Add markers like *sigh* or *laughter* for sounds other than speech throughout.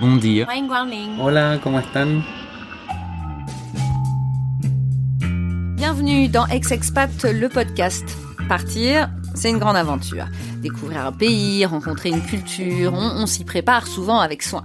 Bon dia. Hola, ¿cómo están? Bienvenue dans Ex-Expat, le podcast. Partir, c'est une grande aventure. Découvrir un pays, rencontrer une culture, on, on s'y prépare souvent avec soin.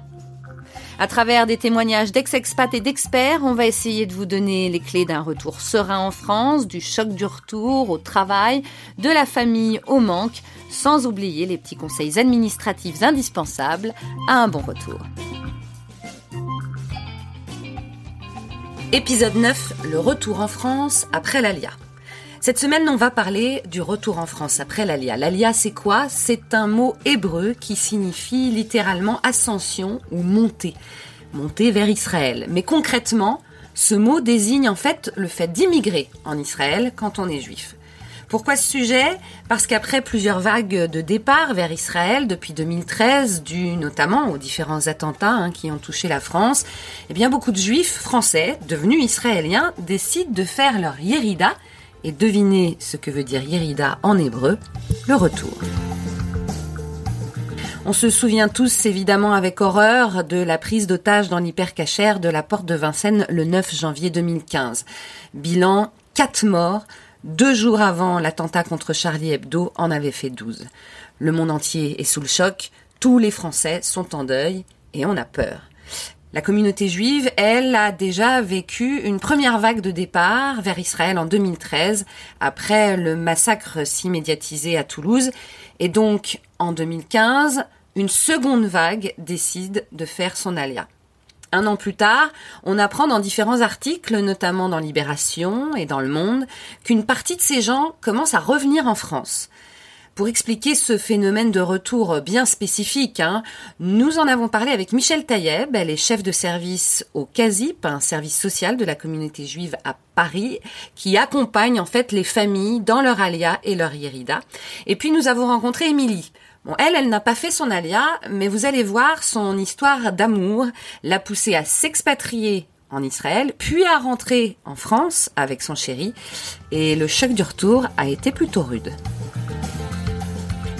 À travers des témoignages d'ex-expats et d'experts, on va essayer de vous donner les clés d'un retour serein en France, du choc du retour au travail, de la famille au manque, sans oublier les petits conseils administratifs indispensables à un bon retour. Épisode 9, le retour en France après l'ALIA. Cette semaine, on va parler du retour en France après l'Alia. L'Alia, c'est quoi? C'est un mot hébreu qui signifie littéralement ascension ou montée. Montée vers Israël. Mais concrètement, ce mot désigne en fait le fait d'immigrer en Israël quand on est juif. Pourquoi ce sujet? Parce qu'après plusieurs vagues de départ vers Israël depuis 2013, dû notamment aux différents attentats hein, qui ont touché la France, eh bien beaucoup de juifs français devenus israéliens décident de faire leur yérida, et devinez ce que veut dire Yerida en hébreu, le retour. On se souvient tous évidemment avec horreur de la prise d'otage dans l'hypercachère de la porte de Vincennes le 9 janvier 2015. Bilan 4 morts, deux jours avant l'attentat contre Charlie Hebdo en avait fait 12. Le monde entier est sous le choc, tous les Français sont en deuil et on a peur. La communauté juive, elle, a déjà vécu une première vague de départ vers Israël en 2013, après le massacre si médiatisé à Toulouse. Et donc, en 2015, une seconde vague décide de faire son alia. Un an plus tard, on apprend dans différents articles, notamment dans Libération et dans Le Monde, qu'une partie de ces gens commence à revenir en France. Pour expliquer ce phénomène de retour bien spécifique, hein, nous en avons parlé avec Michel Taïeb, elle est chef de service au CASIP, un service social de la communauté juive à Paris, qui accompagne en fait les familles dans leur alia et leur yérida. Et puis nous avons rencontré Émilie. Bon, elle, elle n'a pas fait son alia, mais vous allez voir son histoire d'amour l'a poussée à s'expatrier en Israël, puis à rentrer en France avec son chéri, et le choc du retour a été plutôt rude.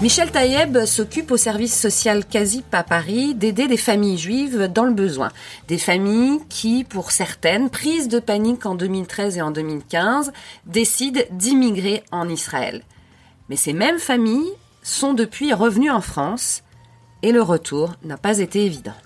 Michel Taïeb s'occupe au service social CASIP à Paris d'aider des familles juives dans le besoin. Des familles qui, pour certaines, prises de panique en 2013 et en 2015, décident d'immigrer en Israël. Mais ces mêmes familles sont depuis revenues en France et le retour n'a pas été évident.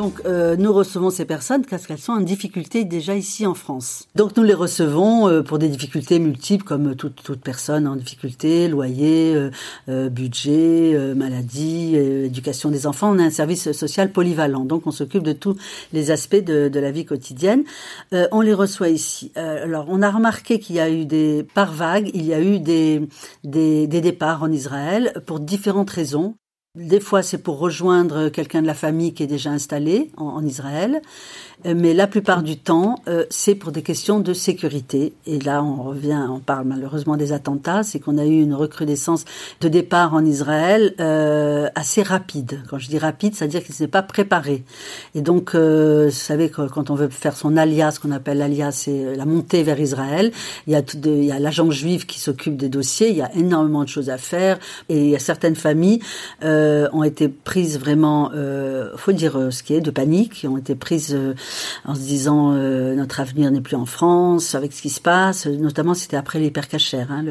Donc euh, nous recevons ces personnes parce qu'elles sont en difficulté déjà ici en France. Donc nous les recevons euh, pour des difficultés multiples comme toute, toute personne en difficulté, loyer, euh, euh budget, euh, maladie, euh, éducation des enfants. On a un service social polyvalent, donc on s'occupe de tous les aspects de, de la vie quotidienne. on les reçoit ici. alors on a remarqué qu'il y a eu des par vague, il y a eu des, des, des départs en Israël pour différentes raisons. Des fois, c'est pour rejoindre quelqu'un de la famille qui est déjà installé en, Israël. Euh, mais la plupart du temps, euh, c'est pour des questions de sécurité. Et là, on revient, on parle malheureusement des attentats, c'est qu'on a eu une recrudescence de départ en Israël euh, assez rapide. Quand je dis rapide, c'est-à-dire qu'il ne s'est pas préparé. Et donc, euh, vous savez, quand on veut faire son alias, ce qu'on appelle l'alias, c'est la montée vers Israël. Il y a, a l'agent juif qui s'occupe des dossiers, il y a énormément de choses à faire. Et il y a certaines familles euh, ont été prises vraiment, euh, faut dire ce qui est, de panique, ont été prises en se disant euh, notre avenir n'est plus en France avec ce qui se passe. Notamment, c'était après l'hypercachère, hein,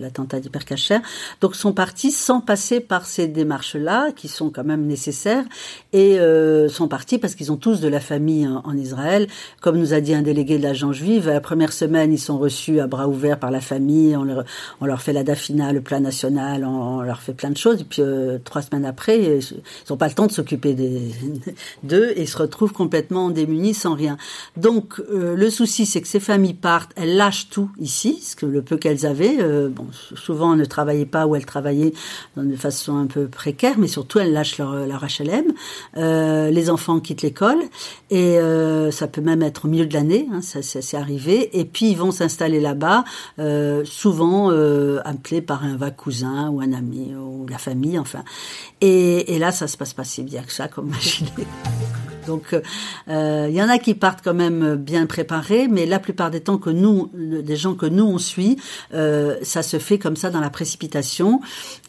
l'attentat d'hypercachère. Donc, sont partis sans passer par ces démarches-là, qui sont quand même nécessaires, et euh, sont partis parce qu'ils ont tous de la famille en, en, Israël. Comme nous a dit un délégué de l'agent juive, la première semaine, ils sont reçus à bras ouverts par la famille. On leur, on leur fait la dafina, le plan national, on, on leur fait plein de choses. Et puis, euh, trois semaines après, ils n'ont pas le temps de s'occuper *laughs* d'eux et se retrouvent complètement démunis sans rien. Donc le souci, c'est que ces familles partent, elles lâchent tout ici, ce que le peu qu'elles avaient. bon, souvent, elles ne travaillaient pas ou elles travaillaient de façon un peu précaire, mais surtout elles lâchent leur, leur HLM. les enfants quittent l'école et ça peut même être au milieu de l'année, hein, ça c'est arrivé. Et puis ils vont s'installer là-bas, euh, souvent euh, appelés par un va cousin ou un ami ou la famille, enfin. Et, là, ça se passe pas si bien que ça, comme *laughs* imaginé. Donc, euh, il y en a qui partent quand même bien préparés, mais la plupart des temps que nous, des gens que nous on suit, euh, ça se fait comme ça dans la précipitation.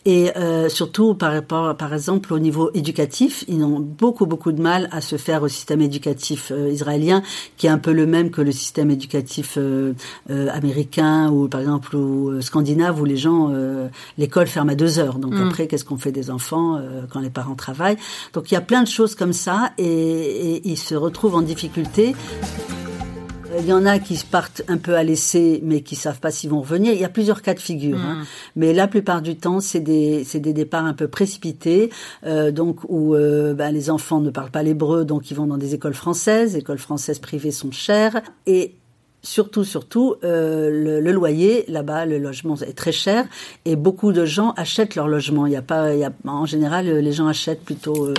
Et euh, surtout, par rapport, par exemple, au niveau éducatif, ils ont beaucoup beaucoup de mal à se faire au système éducatif euh, israélien, qui est un peu le même que le système éducatif euh, euh, américain ou par exemple ou scandinave, où les gens, l'école ferme à deux heures. Donc mm. après, qu'est-ce qu'on fait des enfants quand les parents travaillent? Donc il y a plein de choses comme ça, et, et ils se retrouvent en difficulté. Il y en a qui partent un peu à l'essai, mais qui savent pas s'ils vont revenir. Il y a plusieurs cas de figure, hein. Mm. mais la plupart du temps, c'est des c'est des départs un peu précipités, euh, donc où euh, ben, les enfants ne parlent pas l'hébreu, donc ils vont dans des écoles françaises. Les écoles françaises privées sont chères et surtout, surtout, euh, le, le, loyer là-bas, le logement est très cher et beaucoup de gens achètent leur logement. Il y a pas, il y a, en général, les gens achètent plutôt. Euh,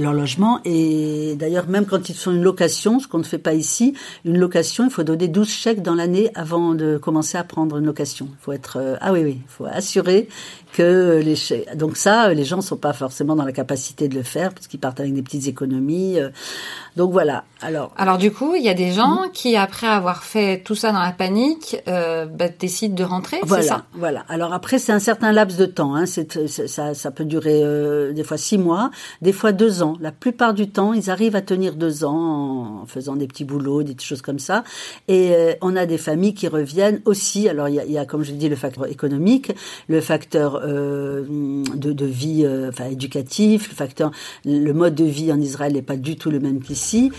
leur logement. Et d'ailleurs, même quand ils sont une location, ce qu'on ne fait pas ici, une location, il faut donner 12 chèques dans l'année avant de commencer à prendre une location. Il faut être, euh, ah oui, oui, il faut assurer que les chèques. Donc ça, les gens sont pas forcément dans la capacité de le faire parce qu'ils partent avec des petites économies. Euh. Donc voilà. Alors. Alors du coup, il y a des gens mhm. qui, après avoir fait tout ça dans la panique, euh, bah, décident de rentrer. Voilà. Ça? voilà. Alors après, c'est un certain laps de temps. Hein. Ça peut durer euh, des fois six mois, des fois deux La plupart du temps, ils arrivent à tenir deux ans en faisant des petits boulots, des choses comme ça. Et euh, on a des familles qui reviennent aussi. Alors il y a, comme je dis, le facteur économique, le facteur euh, de, de, vie, euh, enfin éducatif, le facteur, le mode de vie en Israël n'est pas du tout le même qu'ici.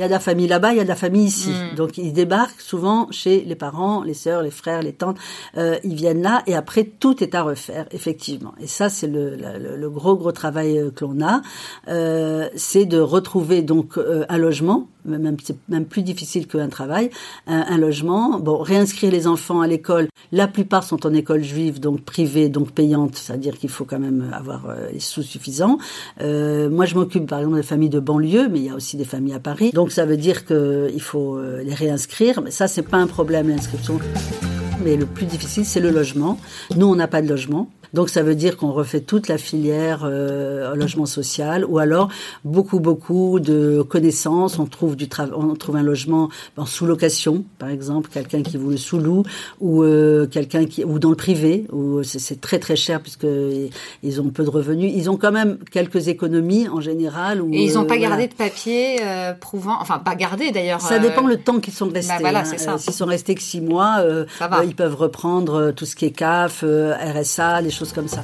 Il y a de la famille là-bas, il y a de la famille ici. Mm. Donc ils débarquent souvent chez les parents, les sœurs, les frères, les tantes. Euh, ils viennent là et après tout est à refaire, effectivement. Et ça c'est le, le, le, gros gros travail euh, que l'on a, euh, c'est de retrouver donc euh, un logement même c'est même plus difficile qu'un travail, un, un, logement. Bon, réinscrire les enfants à l'école. La plupart sont en école juive, donc privée, donc payante, c'est-à-dire qu'il faut quand même avoir euh, les sous suffisants. Euh, moi, je m'occupe par exemple des familles de banlieue, mais il y a aussi des familles à Paris. Donc ça veut dire qu'il faut euh, les réinscrire. Mais ça, c'est pas un problème l'inscription. Mais le plus difficile, c'est le logement. Nous, on n'a pas de logement. Donc ça veut dire qu'on refait toute la filière euh, logement social, ou alors beaucoup beaucoup de connaissances. On trouve du travail, on trouve un logement en sous-location, par exemple, quelqu'un qui vous le sous-loue, ou euh, quelqu'un qui ou dans le privé, où c'est très très cher puisque ils ont peu de revenus. Ils ont quand même quelques économies en général. Où, Et ils n'ont pas euh, gardé de papier euh, prouvant, enfin pas gardé d'ailleurs. Ça dépend le temps qu'ils sont bah, restés. Bah voilà, c'est hein. S'ils sont restés que six mois, ils peuvent reprendre tout ce qui est CAF, RSA, les choses comme ça.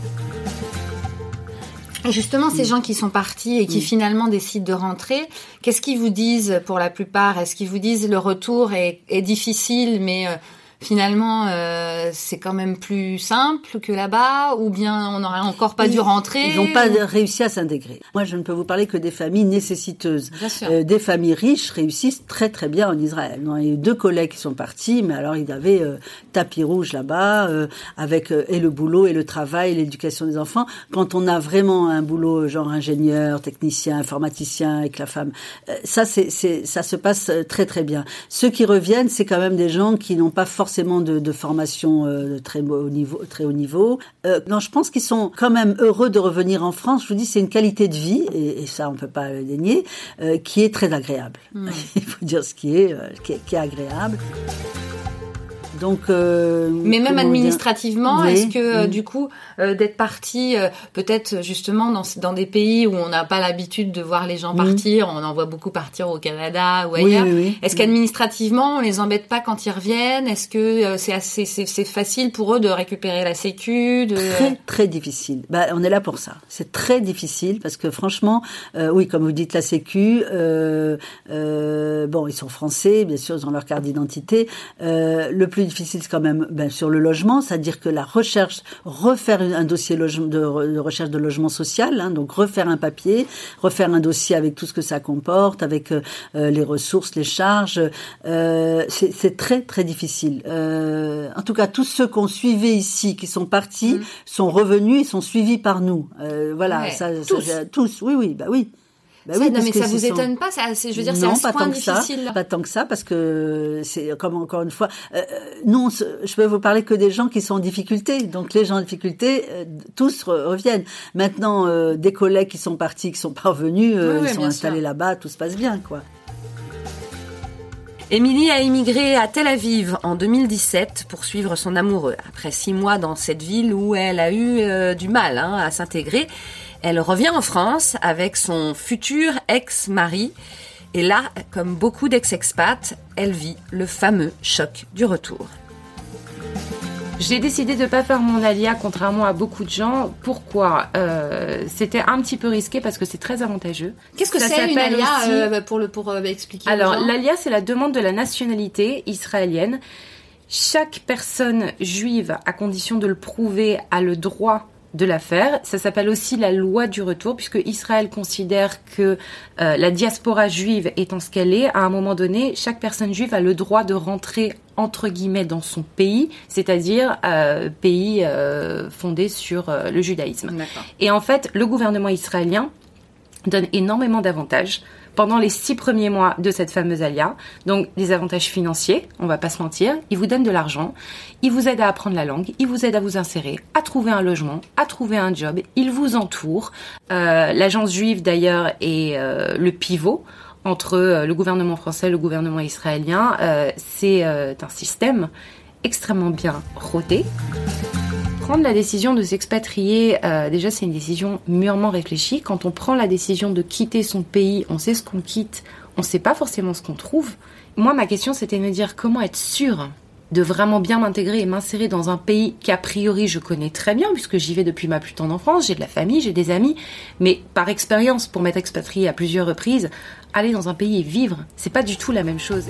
Justement, ces gens qui sont partis et qui finalement décident de rentrer, qu'est-ce qu'ils vous disent pour la plupart? Est-ce qu'ils vous disent le retour est, est difficile, mais euh, finalement euh, c'est quand même plus simple que là-bas ou bien on n'aurait encore pas dû rentrer Ils n'ont pas réussi à s'intégrer. Moi, je ne peux vous parler que des familles nécessiteuses. Euh, des familles riches réussissent très très bien en Israël. Il y a eu deux collègues qui sont partis, mais alors ils avaient euh, tapis rouge là-bas euh, avec euh, et le boulot et le travail, l'éducation des enfants. Quand on a vraiment un boulot genre ingénieur, technicien, informaticien avec la femme, ça c'est ça se passe très très bien. Ceux qui reviennent, c'est quand même des gens qui n'ont pas forcément forcément de, de formation euh, de très haut niveau. Très haut niveau. Euh, non, je pense qu'ils sont quand même heureux de revenir en France. Je vous dis, c'est une qualité de vie, et, et, ça on peut pas le dénier, euh, qui est très agréable. Hmm. *laughs* Il faut dire ce qui est, qui est, qui est agréable. Donc, euh, mais même administrativement, est-ce que euh, du coup euh, d'être parti, euh, peut-être justement dans, dans des pays où on n'a pas l'habitude de voir les gens partir, on en voit beaucoup partir au Canada ou ailleurs. est-ce qu'administrativement on les embête pas quand ils reviennent? Est-ce que c'est assez c'est facile pour eux de récupérer la sécu de... Très très difficile. Bah, on est là pour ça. C'est très difficile parce que franchement, oui, comme vous dites la sécu, bon, ils sont français, bien sûr, ils ont leur carte d'identité. le plus difficile, quand même ben, sur le logement, c'est-à-dire que la recherche, refaire un dossier de, de recherche de logement social, hein, donc refaire un papier, refaire un dossier avec tout ce que ça comporte, avec euh, les ressources, les charges, euh, c'est très très difficile. Euh, en tout cas, tous ceux qu'on suivait ici, qui sont partis, mm. sont revenus et sont suivis par nous. Voilà, ça, tous. tous, oui, oui, bah oui. Bah oui, non, mais ça vous étonne pas, ça, je veux dire, c'est un pas tant que ça, pas tant que ça, parce que c'est comme encore une fois, euh, non, je peux vous parler que des gens qui sont en difficulté. Donc les gens en difficulté, euh, tous reviennent. Maintenant, euh, des collègues qui sont partis, qui sont parvenus, euh, ils sont installés là-bas, tout se passe bien, quoi. Émilie a émigré à Tel Aviv en 2017 pour suivre son amoureux. Après six mois dans cette ville où elle a eu du mal hein, à s'intégrer, elle revient en France avec son futur ex-mari. Et là, comme beaucoup d'ex-expats, elle vit le fameux choc du retour. J'ai décidé de ne pas faire mon alia, contrairement à beaucoup de gens. Pourquoi? Euh, C'était un petit peu risqué parce que c'est très avantageux. Qu'est-ce que c'est une alia euh, pour le pour euh, expliquer Alors l'alia, c'est la demande de la nationalité israélienne. Chaque personne juive, à condition de le prouver, a le droit de l'affaire. Ça s'appelle aussi la loi du retour, puisque Israël considère que euh, la diaspora juive étant ce qu'elle est, à un moment donné, chaque personne juive a le droit de rentrer entre guillemets dans son pays, c'est-à-dire euh, pays euh, fondé sur le judaïsme. Et en fait, le gouvernement israélien donne énormément d'avantages pendant les six premiers mois de cette fameuse alia. Donc des avantages financiers, on va pas se mentir. Ils vous donnent de l'argent, ils vous aident à apprendre la langue, ils vous aident à vous insérer, à trouver un logement, à trouver un job. Ils vous entourent. Euh, L'agence juive d'ailleurs est euh, le pivot entre euh, le gouvernement français et le gouvernement israélien. Euh, c'est un système extrêmement bien rodé prendre la décision de s'expatrier, euh, déjà c'est une décision mûrement réfléchie. Quand on prend la décision de quitter son pays, on sait ce qu'on quitte, on ne sait pas forcément ce qu'on trouve. Moi, ma question, c'était de me dire comment être sûr de vraiment bien m'intégrer et m'insérer dans un pays qu'a priori je connais très bien puisque j'y vais depuis ma plus tendre enfance, j'ai de la famille, j'ai des amis, mais par expérience pour m'être expatrié à plusieurs reprises, aller dans un pays et vivre, c'est pas du tout la même chose.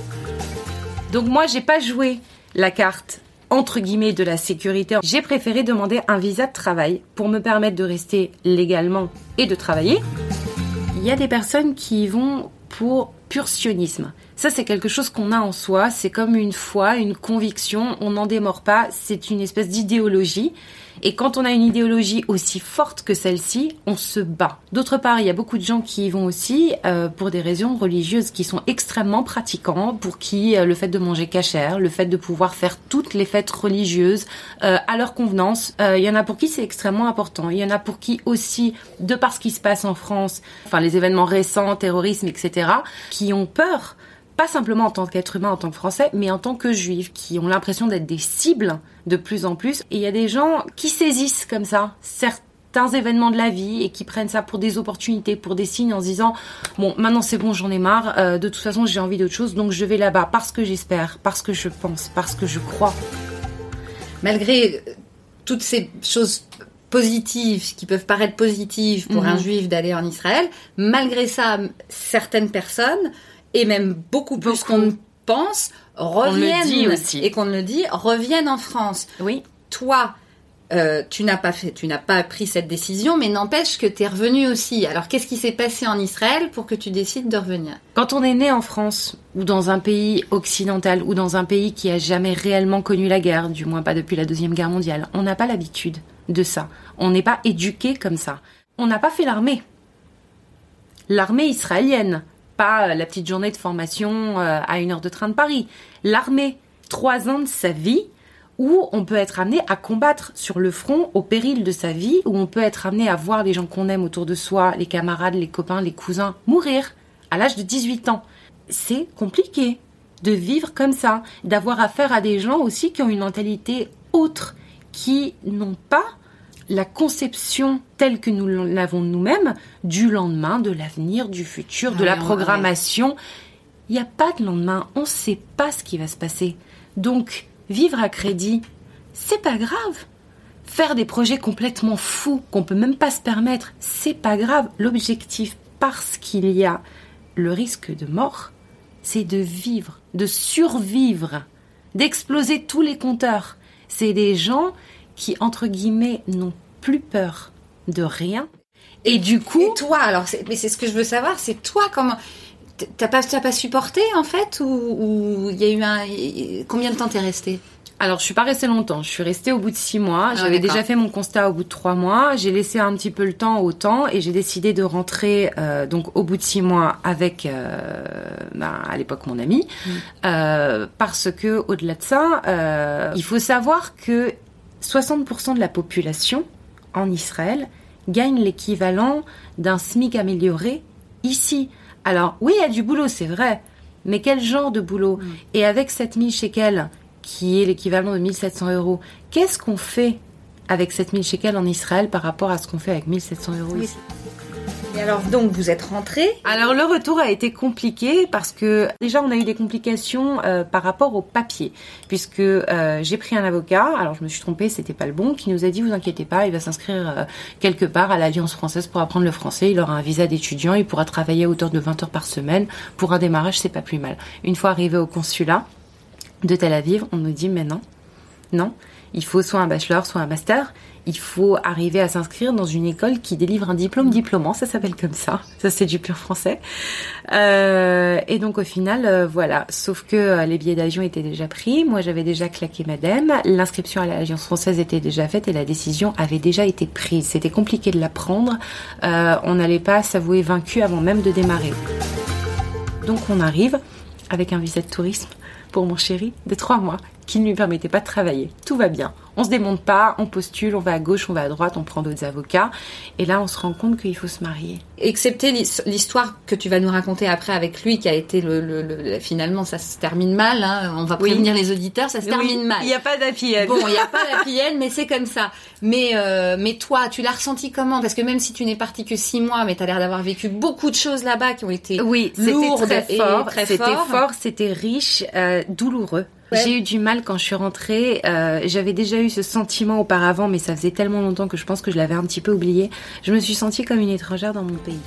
Donc moi, j'ai pas joué la carte entre guillemets de la sécurité, j'ai préféré demander un visa de travail pour me permettre de rester légalement et de travailler. Il y a des personnes qui vont pour pur sionisme. Ça, c'est quelque chose qu'on a en soi. C'est comme une foi, une conviction. On n'en démord pas. C'est une espèce d'idéologie. Et quand on a une idéologie aussi forte que celle-ci, on se bat. D'autre part, il y a beaucoup de gens qui y vont aussi euh, pour des raisons religieuses qui sont extrêmement pratiquants, pour qui euh, le fait de manger cachère, le fait de pouvoir faire toutes les fêtes religieuses euh, à leur convenance, il y en a pour qui c'est extrêmement important. Il y en a pour qui aussi, de par ce qui se passe en France, enfin les événements récents, terrorisme, etc., qui ont peur pas simplement en tant qu'être humain, en tant que français, mais en tant que juif, qui ont l'impression d'être des cibles de plus en plus. Et il y a des gens qui saisissent comme ça certains événements de la vie et qui prennent ça pour des opportunités, pour des signes en se disant bon maintenant c'est bon j'en ai marre, euh, de toute façon j'ai envie d'autre chose donc je vais là-bas parce que j'espère, parce que je pense, parce que je crois. Malgré toutes ces choses positives qui peuvent paraître positives pour un mhm. juif d'aller en Israël, malgré ça certaines personnes et même beaucoup plus qu'on ne pense, reviennent aussi. et qu'on ne le dit, reviennent en France. Oui. Toi, euh, tu n'as pas fait, tu n'as pas pris cette décision, mais n'empêche que tu es revenu aussi. Alors, qu'est-ce qui s'est passé en Israël pour que tu décides de revenir? Quand on est né en France ou dans un pays occidental ou dans un pays qui a jamais réellement connu la guerre, du moins pas depuis la deuxième guerre mondiale, on n'a pas l'habitude de ça. On n'est pas éduqué comme ça. On n'a pas fait l'armée. L'armée israélienne, pas euh, la petite journée de formation euh, à une heure de train de Paris. L'armée, trois ans de sa vie où on peut être amené à combattre sur le front au péril de sa vie, où on peut être amené à voir les gens qu'on aime autour de soi, les camarades, les copains, les cousins, mourir à l'âge de 18 ans. C'est compliqué de vivre comme ça, d'avoir affaire à des gens aussi qui ont une mentalité autre, qui n'ont pas la conception telle que nous l'avons nous-mêmes du lendemain, de l'avenir, du futur, de la programmation. Il n'y a pas de lendemain, on ne sait pas ce qui va se passer. Donc, vivre à crédit, c'est pas grave. Faire des projets complètement fous qu'on peut même pas se permettre, c'est pas grave. L'objectif, parce qu'il y a le risque de mort, c'est de vivre, de survivre d'exploser tous les compteurs. C'est des gens qui, entre guillemets, n'ont plus peur de rien. Et du coup... Et toi, alors, mais c'est ce que je veux savoir, c'est toi comment... T'as pas, pas supporté en fait ou il y a eu un... Combien de temps t'es resté alors, je suis pas restée longtemps. Je suis restée au bout de six mois. Ah, J'avais déjà fait mon constat au bout de trois mois. J'ai laissé un petit peu le temps au temps et j'ai décidé de rentrer euh, donc au bout de six mois avec euh, ben, à l'époque mon ami mm. euh, parce que au-delà de ça, il faut savoir que 60% de la population en Israël gagne l'équivalent d'un SMIC amélioré ici. Alors oui, il y a du boulot, c'est vrai. Mais quel genre de boulot? Mm. Et avec 7000 shekels qui est l'équivalent de 1700 euros. Qu'est-ce qu'on fait? Avec 7000 shekels en Israël par rapport à ce qu'on fait avec 1700 euros ici. Et alors donc vous êtes rentré Alors le retour a été compliqué parce que déjà on a eu des complications euh, par rapport au papier. Puisque euh, j'ai pris un avocat, alors je me suis trompée, c'était pas le bon, qui nous a dit vous inquiétez pas, il va s'inscrire euh, quelque part à l'Alliance française pour apprendre le français, il aura un visa d'étudiant, il pourra travailler à hauteur de 20 heures par semaine, pour un démarrage c'est pas plus mal. Une fois arrivé au consulat, de Tel Aviv, on nous dit mais non, non, il faut soit un bachelor, soit un master. Il faut arriver à s'inscrire dans une école qui délivre un diplôme diplômant, ça s'appelle comme ça. Ça c'est du pur français. Euh, et donc au final, euh, voilà. Sauf que euh, les billets d'avion étaient déjà pris. Moi j'avais déjà claqué madame. L'inscription à l'Alliance française était déjà faite et la décision avait déjà été prise. C'était compliqué de la prendre. on n'allait pas s'avouer vaincu avant même de démarrer. Donc on arrive avec un visa de tourisme pour mon chéri de trois mois qui ne lui permettait pas de travailler. Tout va bien. On se démonte pas, on postule, on va à gauche, on va à droite, on prend d'autres avocats. Et là, on se rend compte qu'il faut se marier. Excepté l'histoire que tu vas nous raconter après avec lui, qui a été le, finalement, ça se termine mal. Hein. On va prévenir les auditeurs, ça se termine mal. Il n'y a pas d'happy Bon, il n'y a pas *laughs* d'happy mais c'est comme ça. Mais euh, mais toi, tu l'as ressenti comment? Parce que même si tu n'es parti que six mois, mais tu as l'air d'avoir vécu beaucoup de choses là-bas qui ont été oui, lourdes très fort, C'était fort, c'était riche, euh, douloureux. J'ai eu du mal quand je suis rentrée. Euh, J'avais déjà eu ce sentiment auparavant, mais ça faisait tellement longtemps que je pense que je l'avais un petit peu oublié. Je me suis sentie comme une étrangère dans mon pays.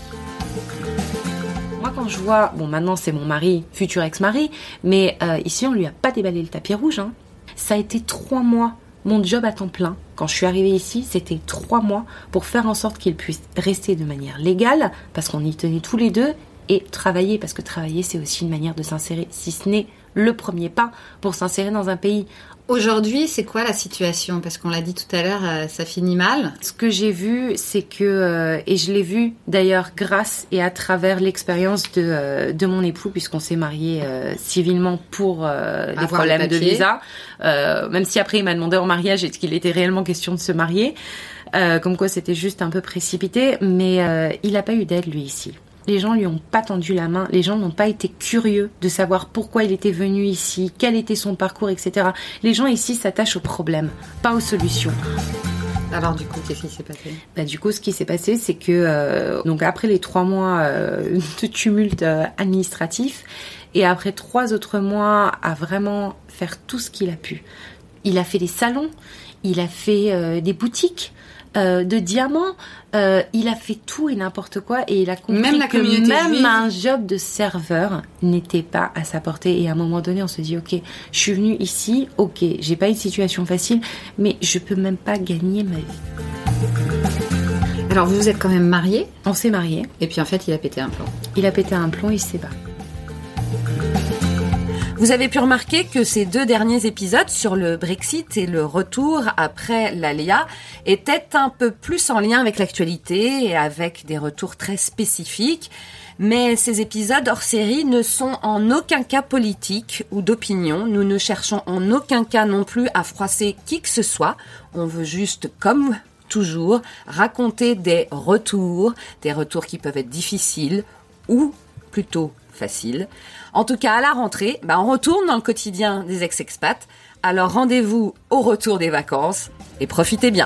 Moi, quand je vois, bon, maintenant c'est mon mari, futur ex-mari, mais euh, ici on lui a pas déballé le tapis rouge. Hein. Ça a été trois mois. Mon job à temps plein, quand je suis arrivée ici, c'était trois mois pour faire en sorte qu'il puisse rester de manière légale, parce qu'on y tenait tous les deux, et travailler, parce que travailler c'est aussi une manière de s'insérer, si ce n'est le premier pas pour s'insérer dans un pays. Aujourd'hui, c'est quoi la situation? Parce qu'on l'a dit tout à l'heure, euh, ça finit mal. Ce que j'ai vu, c'est que, euh, et je l'ai vu d'ailleurs grâce et à travers l'expérience de, euh, de mon époux, puisqu'on s'est marié civilement pour des problèmes de visa, même si après il m'a demandé en mariage est-ce qu'il était réellement question de se marier, comme quoi c'était juste un peu précipité, mais il n'a pas eu d'aide lui ici. Les gens lui ont pas tendu la main, les gens n'ont pas été curieux de savoir pourquoi il était venu ici, quel était son parcours, etc. Les gens ici s'attachent aux problèmes, pas aux solutions. Alors du coup, qu'est-ce qui s'est passé? Bah, Du coup, ce qui s'est passé, c'est que euh, donc après les trois mois euh, *laughs* de tumulte euh, administratif et après trois autres mois à vraiment faire tout ce qu'il a pu, il a fait des salons, il a fait des boutiques, euh, de diamants. Euh, il a fait tout et n'importe quoi et il a compris même que même un job de serveur n'était pas à sa portée. Et à un moment donné, on se dit ok, je suis venu ici, ok, j'ai pas une situation facile, mais je peux même pas gagner ma vie. Alors vous vous êtes quand même mariés On s'est mariés. Et puis en fait, il a pété un plomb. Il a pété un plomb, il s'est barré. Vous avez pu remarquer que ces deux derniers épisodes sur le Brexit et le retour après l'ALEA étaient un peu plus en lien avec l'actualité et avec des retours très spécifiques. Mais ces épisodes hors série ne sont en aucun cas politiques ou d'opinion. Nous ne cherchons en aucun cas non plus à froisser qui que ce soit. On veut juste, comme toujours, raconter des retours, des retours qui peuvent être difficiles ou plutôt faciles. En tout cas, à la rentrée, bah, on retourne dans le quotidien des ex-expats. Alors rendez-vous au retour des vacances et profitez bien.